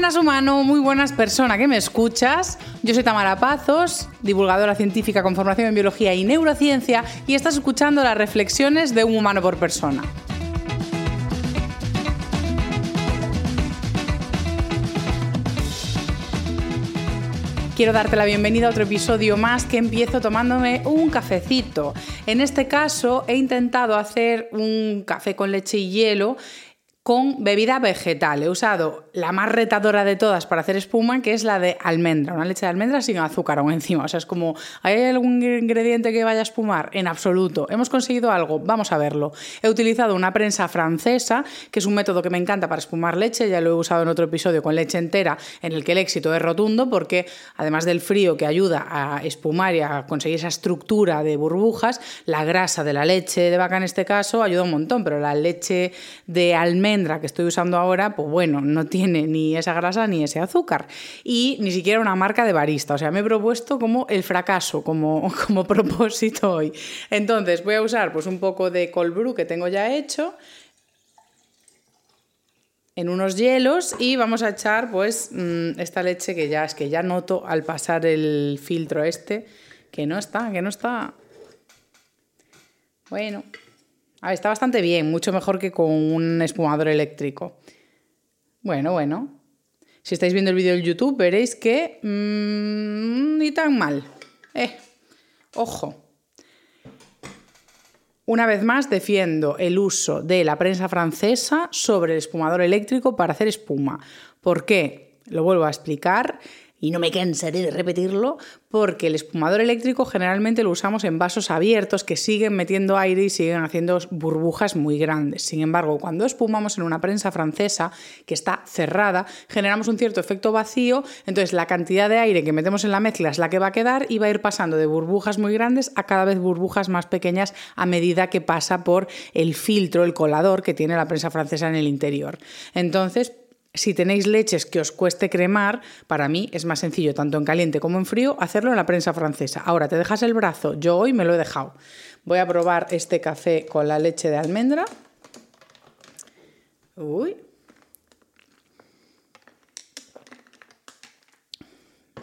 buenas humano, muy buenas persona que me escuchas. Yo soy Tamara Pazos, divulgadora científica con formación en biología y neurociencia y estás escuchando las reflexiones de un humano por persona. quiero darte la bienvenida a otro episodio más que empiezo tomándome un cafecito. En este caso he intentado hacer un café con leche y hielo con bebida vegetal. He usado la más retadora de todas para hacer espuma, que es la de almendra, una leche de almendra sin azúcar aún encima. O sea, es como, ¿hay algún ingrediente que vaya a espumar? En absoluto. ¿Hemos conseguido algo? Vamos a verlo. He utilizado una prensa francesa, que es un método que me encanta para espumar leche, ya lo he usado en otro episodio con leche entera, en el que el éxito es rotundo, porque además del frío que ayuda a espumar y a conseguir esa estructura de burbujas, la grasa de la leche de vaca en este caso ayuda un montón, pero la leche de almendra que estoy usando ahora, pues bueno, no tiene ni esa grasa ni ese azúcar. Y ni siquiera una marca de barista. O sea, me he propuesto como el fracaso, como, como propósito hoy. Entonces, voy a usar pues un poco de cold brew que tengo ya hecho en unos hielos y vamos a echar pues mm, esta leche que ya es que ya noto al pasar el filtro este que no está, que no está. Bueno, está bastante bien, mucho mejor que con un espumador eléctrico. Bueno, bueno. Si estáis viendo el vídeo en YouTube, veréis que mmm, ni tan mal. Eh, ojo. Una vez más defiendo el uso de la prensa francesa sobre el espumador eléctrico para hacer espuma. ¿Por qué? Lo vuelvo a explicar y no me cansaré de repetirlo, porque el espumador eléctrico generalmente lo usamos en vasos abiertos que siguen metiendo aire y siguen haciendo burbujas muy grandes. Sin embargo, cuando espumamos en una prensa francesa que está cerrada, generamos un cierto efecto vacío, entonces la cantidad de aire que metemos en la mezcla es la que va a quedar y va a ir pasando de burbujas muy grandes a cada vez burbujas más pequeñas a medida que pasa por el filtro, el colador que tiene la prensa francesa en el interior. Entonces, si tenéis leches que os cueste cremar, para mí es más sencillo, tanto en caliente como en frío, hacerlo en la prensa francesa. Ahora, te dejas el brazo, yo hoy me lo he dejado. Voy a probar este café con la leche de almendra. Uy.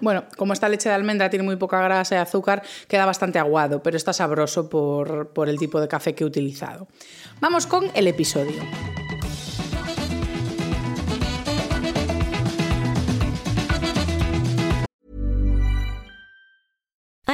Bueno, como esta leche de almendra tiene muy poca grasa y azúcar, queda bastante aguado, pero está sabroso por, por el tipo de café que he utilizado. Vamos con el episodio.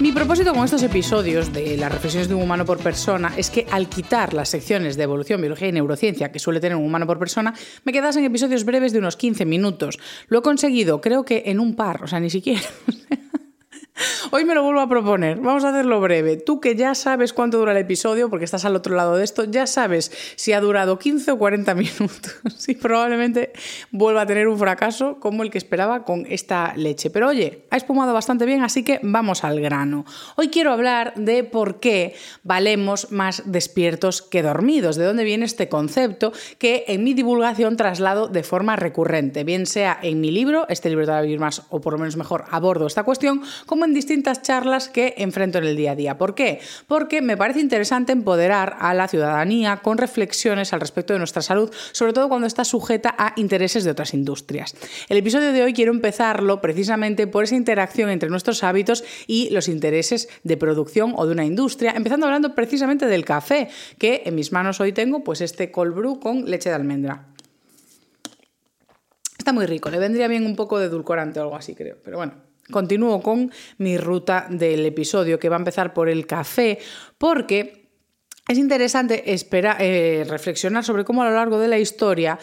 Mi propósito con estos episodios de las reflexiones de un humano por persona es que al quitar las secciones de evolución, biología y neurociencia que suele tener un humano por persona, me quedasen episodios breves de unos 15 minutos. Lo he conseguido, creo que en un par, o sea, ni siquiera. Hoy me lo vuelvo a proponer. Vamos a hacerlo breve. Tú que ya sabes cuánto dura el episodio, porque estás al otro lado de esto, ya sabes si ha durado 15 o 40 minutos. Y probablemente vuelva a tener un fracaso como el que esperaba con esta leche. Pero oye, ha espumado bastante bien, así que vamos al grano. Hoy quiero hablar de por qué valemos más despiertos que dormidos, de dónde viene este concepto que en mi divulgación traslado de forma recurrente, bien sea en mi libro, este libro te va a vivir más o por lo menos mejor abordo esta cuestión, como en distintas charlas que enfrento en el día a día. ¿Por qué? Porque me parece interesante empoderar a la ciudadanía con reflexiones al respecto de nuestra salud, sobre todo cuando está sujeta a intereses de otras industrias. El episodio de hoy quiero empezarlo precisamente por esa interacción entre nuestros hábitos y los intereses de producción o de una industria, empezando hablando precisamente del café, que en mis manos hoy tengo pues este cold brew con leche de almendra. Está muy rico, le vendría bien un poco de edulcorante o algo así, creo, pero bueno, Continúo con mi ruta del episodio, que va a empezar por el café, porque es interesante eh, reflexionar sobre cómo a lo largo de la historia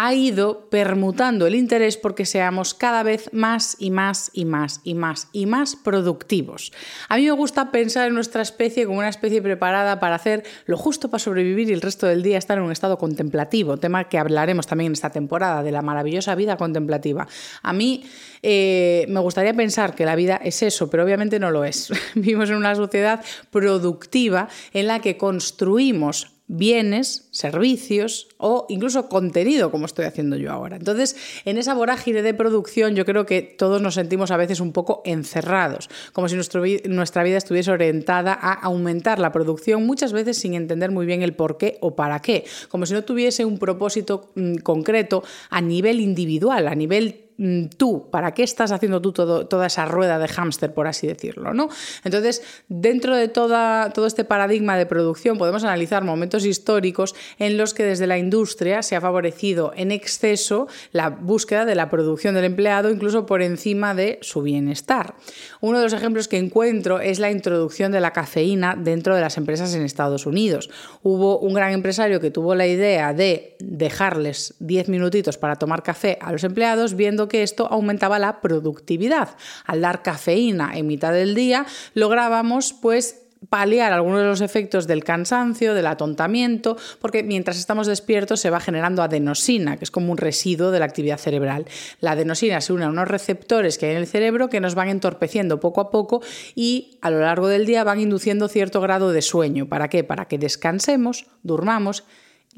ha ido permutando el interés porque seamos cada vez más y más y más y más y más productivos. A mí me gusta pensar en nuestra especie como una especie preparada para hacer lo justo para sobrevivir y el resto del día estar en un estado contemplativo, tema que hablaremos también en esta temporada de la maravillosa vida contemplativa. A mí eh, me gustaría pensar que la vida es eso, pero obviamente no lo es. Vivimos en una sociedad productiva en la que construimos bienes, servicios o incluso contenido, como estoy haciendo yo ahora. Entonces, en esa vorágine de producción yo creo que todos nos sentimos a veces un poco encerrados, como si nuestra vida estuviese orientada a aumentar la producción, muchas veces sin entender muy bien el por qué o para qué, como si no tuviese un propósito mm, concreto a nivel individual, a nivel tú, ¿para qué estás haciendo tú toda esa rueda de hámster, por así decirlo? ¿no? Entonces, dentro de todo este paradigma de producción podemos analizar momentos históricos en los que desde la industria se ha favorecido en exceso la búsqueda de la producción del empleado, incluso por encima de su bienestar. Uno de los ejemplos que encuentro es la introducción de la cafeína dentro de las empresas en Estados Unidos. Hubo un gran empresario que tuvo la idea de dejarles 10 minutitos para tomar café a los empleados, viendo que esto aumentaba la productividad. Al dar cafeína en mitad del día, lográbamos pues paliar algunos de los efectos del cansancio, del atontamiento, porque mientras estamos despiertos se va generando adenosina, que es como un residuo de la actividad cerebral. La adenosina se une a unos receptores que hay en el cerebro que nos van entorpeciendo poco a poco y a lo largo del día van induciendo cierto grado de sueño. ¿Para qué? Para que descansemos, durmamos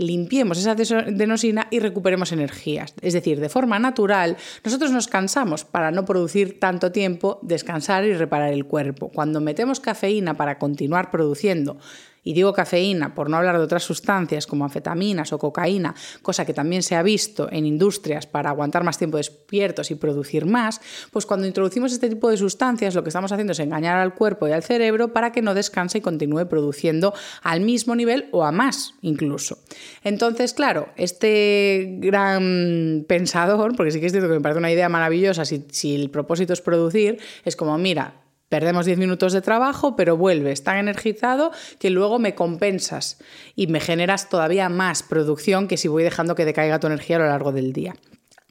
limpiemos esa adenosina y recuperemos energías. Es decir, de forma natural, nosotros nos cansamos para no producir tanto tiempo, descansar y reparar el cuerpo. Cuando metemos cafeína para continuar produciendo y digo cafeína por no hablar de otras sustancias como anfetaminas o cocaína, cosa que también se ha visto en industrias para aguantar más tiempo despiertos y producir más, pues cuando introducimos este tipo de sustancias lo que estamos haciendo es engañar al cuerpo y al cerebro para que no descanse y continúe produciendo al mismo nivel o a más incluso. Entonces, claro, este gran pensador, porque sí que es cierto que me parece una idea maravillosa, si, si el propósito es producir, es como, mira, Perdemos 10 minutos de trabajo, pero vuelves tan energizado que luego me compensas y me generas todavía más producción que si voy dejando que decaiga tu energía a lo largo del día.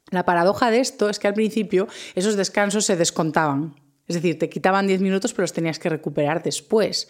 La paradoja de esto es que al principio esos descansos se descontaban. Es decir, te quitaban 10 minutos, pero los tenías que recuperar después.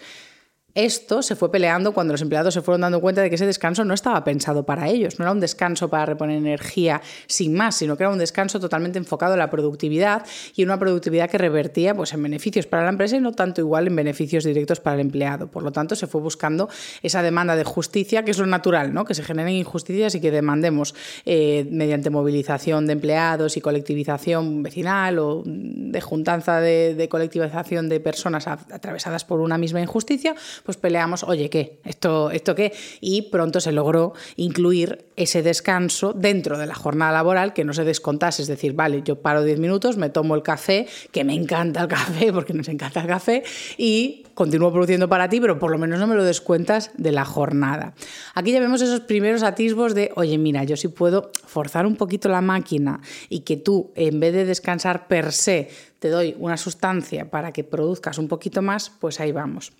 Esto se fue peleando cuando los empleados se fueron dando cuenta de que ese descanso no estaba pensado para ellos, no era un descanso para reponer energía sin más, sino que era un descanso totalmente enfocado en la productividad y una productividad que revertía pues, en beneficios para la empresa y no tanto igual en beneficios directos para el empleado. Por lo tanto, se fue buscando esa demanda de justicia, que es lo natural, ¿no? que se generen injusticias y que demandemos eh, mediante movilización de empleados y colectivización vecinal o de juntanza de, colectivización de personas atravesadas por una misma injusticia, pues peleamos, oye, ¿qué? ¿Esto, ¿Esto qué? Y pronto se logró incluir ese descanso dentro de la jornada laboral que no se descontase. Es decir, vale, yo paro 10 minutos, me tomo el café, que me encanta el café, porque nos encanta el café, y continúo produciendo para ti, pero por lo menos no me lo descuentas de la jornada. Aquí ya vemos esos primeros atisbos de, oye, mira, yo sí puedo forzar un poquito la máquina y que tú, en vez de descansar per se, te doy una sustancia para que produzcas un poquito más, pues ahí vamos.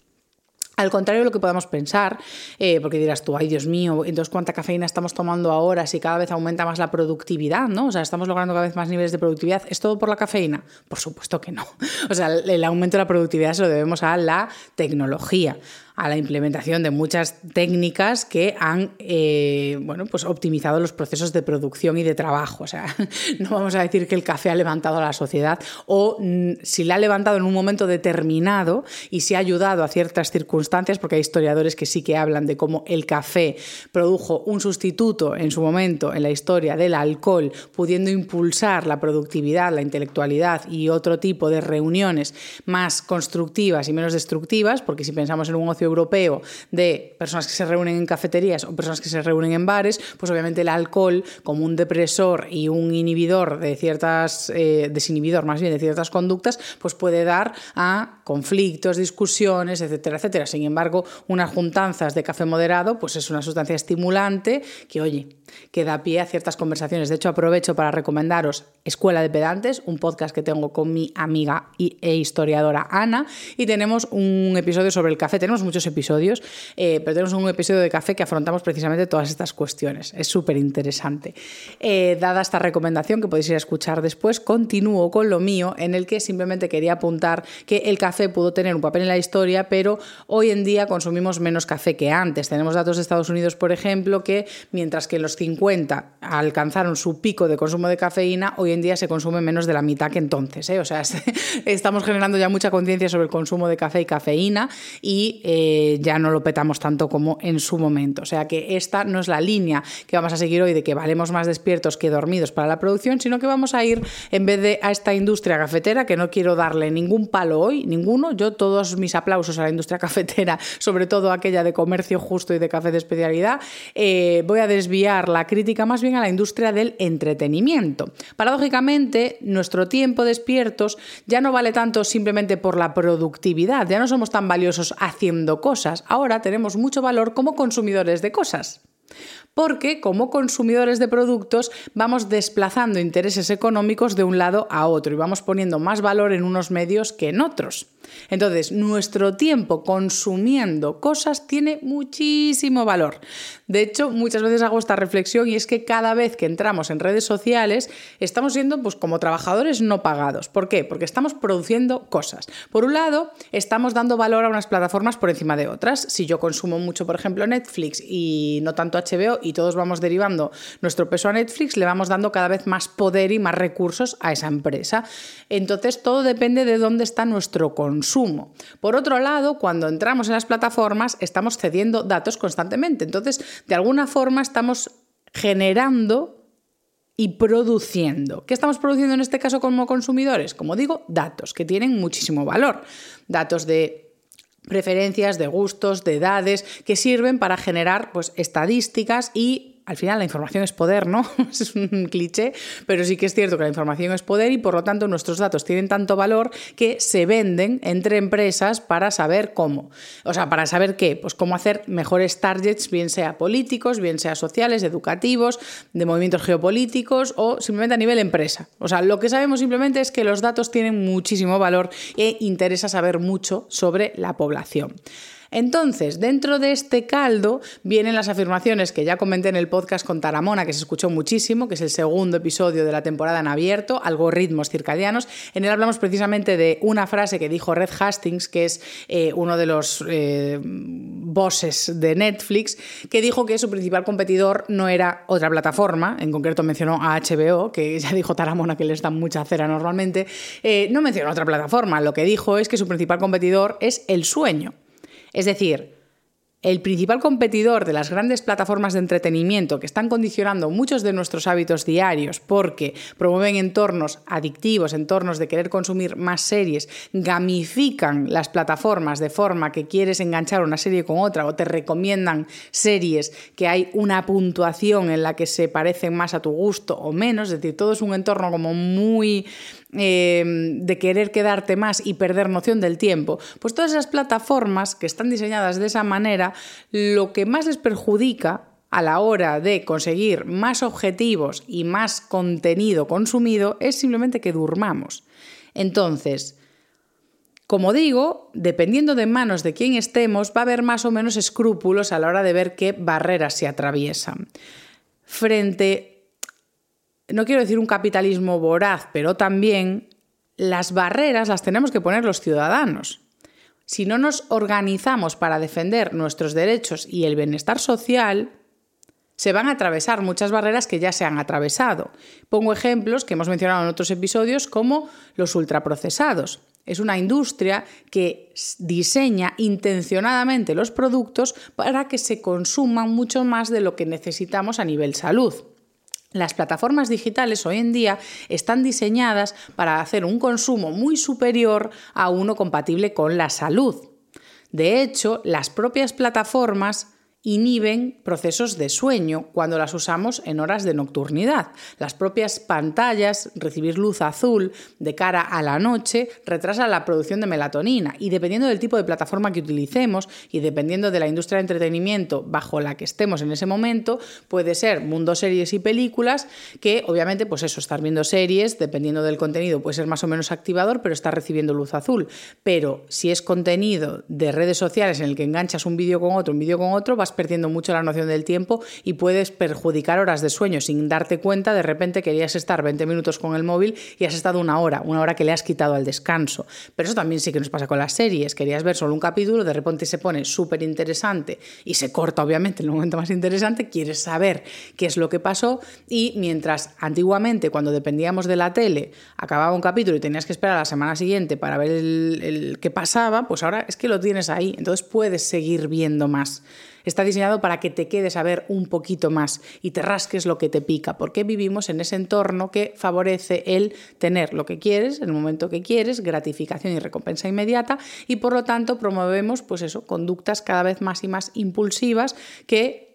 Al contrario de lo que podamos pensar, eh, porque dirás tú, ay Dios mío, entonces cuánta cafeína estamos tomando ahora si cada vez aumenta más la productividad, ¿no? O sea, estamos logrando cada vez más niveles de productividad. ¿Es todo por la cafeína? Por supuesto que no. O sea, el aumento de la productividad se lo debemos a la tecnología a la implementación de muchas técnicas que han eh, bueno, pues optimizado los procesos de producción y de trabajo. O sea, no vamos a decir que el café ha levantado a la sociedad o mm, si la ha levantado en un momento determinado y si ha ayudado a ciertas circunstancias, porque hay historiadores que sí que hablan de cómo el café produjo un sustituto en su momento en la historia del alcohol, pudiendo impulsar la productividad, la intelectualidad y otro tipo de reuniones más constructivas y menos destructivas, porque si pensamos en un ocio europeo de personas que se reúnen en cafeterías o personas que se reúnen en bares, pues obviamente el alcohol como un depresor y un inhibidor de ciertas, eh, desinhibidor más bien de ciertas conductas, pues puede dar a conflictos, discusiones, etcétera, etcétera. Sin embargo, unas juntanzas de café moderado, pues es una sustancia estimulante que, oye, que da pie a ciertas conversaciones. De hecho, aprovecho para recomendaros Escuela de Pedantes, un podcast que tengo con mi amiga e historiadora Ana, y tenemos un episodio sobre el café. Tenemos muchos episodios, eh, pero tenemos un episodio de café que afrontamos precisamente todas estas cuestiones. Es súper interesante. Eh, dada esta recomendación que podéis ir a escuchar después, continúo con lo mío, en el que simplemente quería apuntar que el café pudo tener un papel en la historia, pero hoy en día consumimos menos café que antes. Tenemos datos de Estados Unidos, por ejemplo, que mientras que en los 50 alcanzaron su pico de consumo de cafeína, hoy en día se consume menos de la mitad que entonces. ¿eh? O sea, estamos generando ya mucha conciencia sobre el consumo de café y cafeína y eh, ya no lo petamos tanto como en su momento. O sea que esta no es la línea que vamos a seguir hoy de que valemos más despiertos que dormidos para la producción, sino que vamos a ir en vez de a esta industria cafetera, que no quiero darle ningún palo hoy, ninguno, yo todos mis aplausos a la industria cafetera, sobre todo aquella de comercio justo y de café de especialidad, eh, voy a desviar la crítica más bien a la industria del entretenimiento. Paradójicamente, nuestro tiempo despiertos ya no vale tanto simplemente por la productividad, ya no somos tan valiosos haciendo cosas, ahora tenemos mucho valor como consumidores de cosas porque como consumidores de productos vamos desplazando intereses económicos de un lado a otro y vamos poniendo más valor en unos medios que en otros. Entonces, nuestro tiempo consumiendo cosas tiene muchísimo valor. De hecho, muchas veces hago esta reflexión y es que cada vez que entramos en redes sociales estamos siendo pues como trabajadores no pagados. ¿Por qué? Porque estamos produciendo cosas. Por un lado, estamos dando valor a unas plataformas por encima de otras. Si yo consumo mucho, por ejemplo, Netflix y no tanto HBO y todos vamos derivando nuestro peso a Netflix, le vamos dando cada vez más poder y más recursos a esa empresa. Entonces, todo depende de dónde está nuestro consumo. Por otro lado, cuando entramos en las plataformas, estamos cediendo datos constantemente. Entonces, de alguna forma, estamos generando y produciendo. ¿Qué estamos produciendo en este caso como consumidores? Como digo, datos que tienen muchísimo valor. Datos de preferencias, de gustos, de edades, que sirven para generar pues, estadísticas y al final la información es poder, ¿no? es un cliché, pero sí que es cierto que la información es poder y por lo tanto nuestros datos tienen tanto valor que se venden entre empresas para saber cómo. O sea, para saber qué, pues cómo hacer mejores targets, bien sea políticos, bien sea sociales, educativos, de movimientos geopolíticos o simplemente a nivel empresa. O sea, lo que sabemos simplemente es que los datos tienen muchísimo valor e interesa saber mucho sobre la población. Entonces, dentro de este caldo vienen las afirmaciones que ya comenté en el podcast con Taramona, que se escuchó muchísimo, que es el segundo episodio de la temporada en abierto, algoritmos circadianos. En él hablamos precisamente de una frase que dijo Red Hastings, que es eh, uno de los eh, bosses de Netflix, que dijo que su principal competidor no era otra plataforma, en concreto mencionó a HBO, que ya dijo Taramona que les dan mucha cera normalmente, eh, no mencionó otra plataforma, lo que dijo es que su principal competidor es el sueño. Es decir, el principal competidor de las grandes plataformas de entretenimiento que están condicionando muchos de nuestros hábitos diarios porque promueven entornos adictivos, entornos de querer consumir más series, gamifican las plataformas de forma que quieres enganchar una serie con otra o te recomiendan series que hay una puntuación en la que se parecen más a tu gusto o menos, es decir, todo es un entorno como muy Em, de querer quedarte más y perder noción del tiempo, pues todas esas plataformas que están diseñadas de esa manera, lo que más les perjudica a la hora de conseguir más objetivos y más contenido consumido es simplemente que durmamos. Entonces, Como digo, dependiendo de manos de quién estemos, va a haber más o menos escrúpulos a la hora de ver qué barreras se atraviesan. Frente, no quiero decir un capitalismo voraz, pero también las barreras las tenemos que poner los ciudadanos. Si no nos organizamos para defender nuestros derechos y el bienestar social, se van a atravesar muchas barreras que ya se han atravesado. Pongo ejemplos que hemos mencionado en otros episodios como los ultraprocesados. Es una industria que diseña intencionadamente los productos para que se consuman mucho más de lo que necesitamos a nivel salud. Las plataformas digitales hoy en día están diseñadas para hacer un consumo muy superior a uno compatible con la salud. De hecho, las propias plataformas inhiben procesos de sueño cuando las usamos en horas de nocturnidad. Las propias pantallas, recibir luz azul de cara a la noche, retrasa la producción de melatonina y dependiendo del tipo de plataforma que utilicemos y dependiendo de la industria de entretenimiento bajo la que estemos en ese momento, puede ser mundo series y películas que obviamente pues eso, estar viendo series, dependiendo del contenido puede ser más o menos activador, pero está recibiendo luz azul. Pero si es contenido de redes sociales en el que enganchas un vídeo con otro, un vídeo con otro, vas perdiendo mucho la noción del tiempo y puedes perjudicar horas de sueño sin darte cuenta. De repente querías estar 20 minutos con el móvil y has estado una hora, una hora que le has quitado al descanso. Pero eso también sí que nos pasa con las series. Querías ver solo un capítulo, de repente se pone súper interesante y se corta, obviamente, en el momento más interesante. Quieres saber qué es lo que pasó y mientras antiguamente, cuando dependíamos de la tele, acababa un capítulo y tenías que esperar a la semana siguiente para ver el, qué pasaba, pues ahora es que lo tienes ahí. Entonces puedes seguir viendo más. Está diseñado para que te quedes a ver un poquito más y te rasques lo que te pica, porque vivimos en ese entorno que favorece el tener lo que quieres, el momento que quieres, gratificación y recompensa inmediata, y por lo tanto promovemos pues eso, conductas cada vez más y más impulsivas que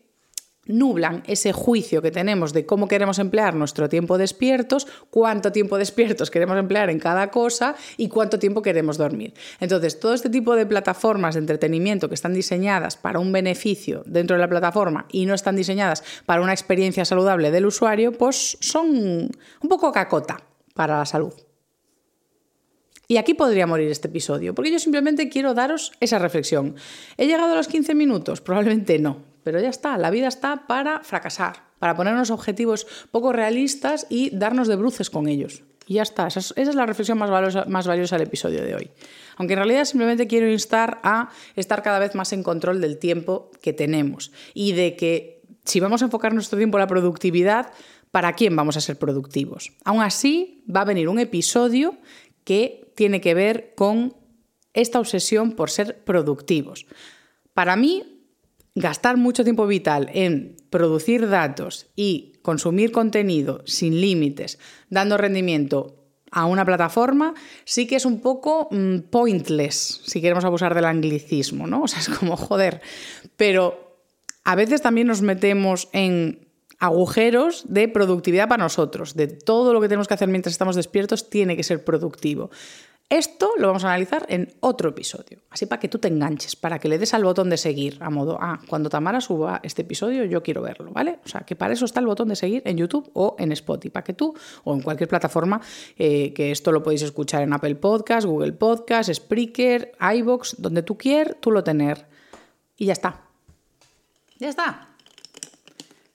nublan ese juicio que tenemos de cómo queremos emplear nuestro tiempo despiertos, cuánto tiempo despiertos queremos emplear en cada cosa y cuánto tiempo queremos dormir. Entonces, todo este tipo de plataformas de entretenimiento que están diseñadas para un beneficio dentro de la plataforma y no están diseñadas para una experiencia saludable del usuario, pues son un poco cacota para la salud. Y aquí podría morir este episodio, porque yo simplemente quiero daros esa reflexión. ¿He llegado a los 15 minutos? Probablemente no, pero ya está, la vida está para fracasar, para ponernos objetivos poco realistas y darnos de bruces con ellos. Y ya está, esa es, la reflexión más valiosa, más valiosa del episodio de hoy. Aunque en realidad simplemente quiero instar a estar cada vez más en control del tiempo que tenemos y de que si vamos a enfocar nuestro tiempo en la productividad, ¿para quién vamos a ser productivos? Aún así, va a venir un episodio que tiene que ver con esta obsesión por ser productivos. Para mí, gastar mucho tiempo vital en producir datos y consumir contenido sin límites, dando rendimiento a una plataforma, sí que es un poco mm, pointless, si queremos abusar del anglicismo, ¿no? O sea, es como joder. Pero a veces también nos metemos en agujeros de productividad para nosotros, de todo lo que tenemos que hacer mientras estamos despiertos tiene que ser productivo. Esto lo vamos a analizar en otro episodio, así para que tú te enganches, para que le des al botón de seguir, a modo, ah, cuando Tamara suba este episodio yo quiero verlo, ¿vale? O sea, que para eso está el botón de seguir en YouTube o en Spotify, para que tú, o en cualquier plataforma, eh, que esto lo podéis escuchar en Apple Podcast, Google Podcast, Spreaker, iBox, donde tú quieras, tú lo tener. Y ya está. Ya está.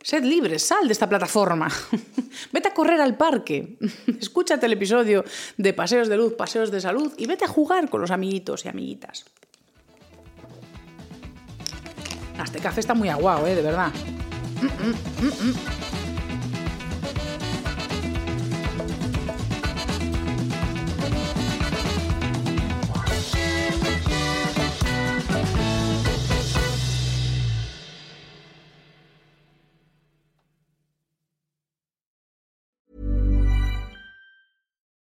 Sed libre, sal de esta plataforma. vete a correr al parque. Escúchate el episodio de Paseos de Luz, Paseos de Salud y vete a jugar con los amiguitos y amiguitas. Este café está muy aguado, ¿eh? De verdad. Mm, mm, mm,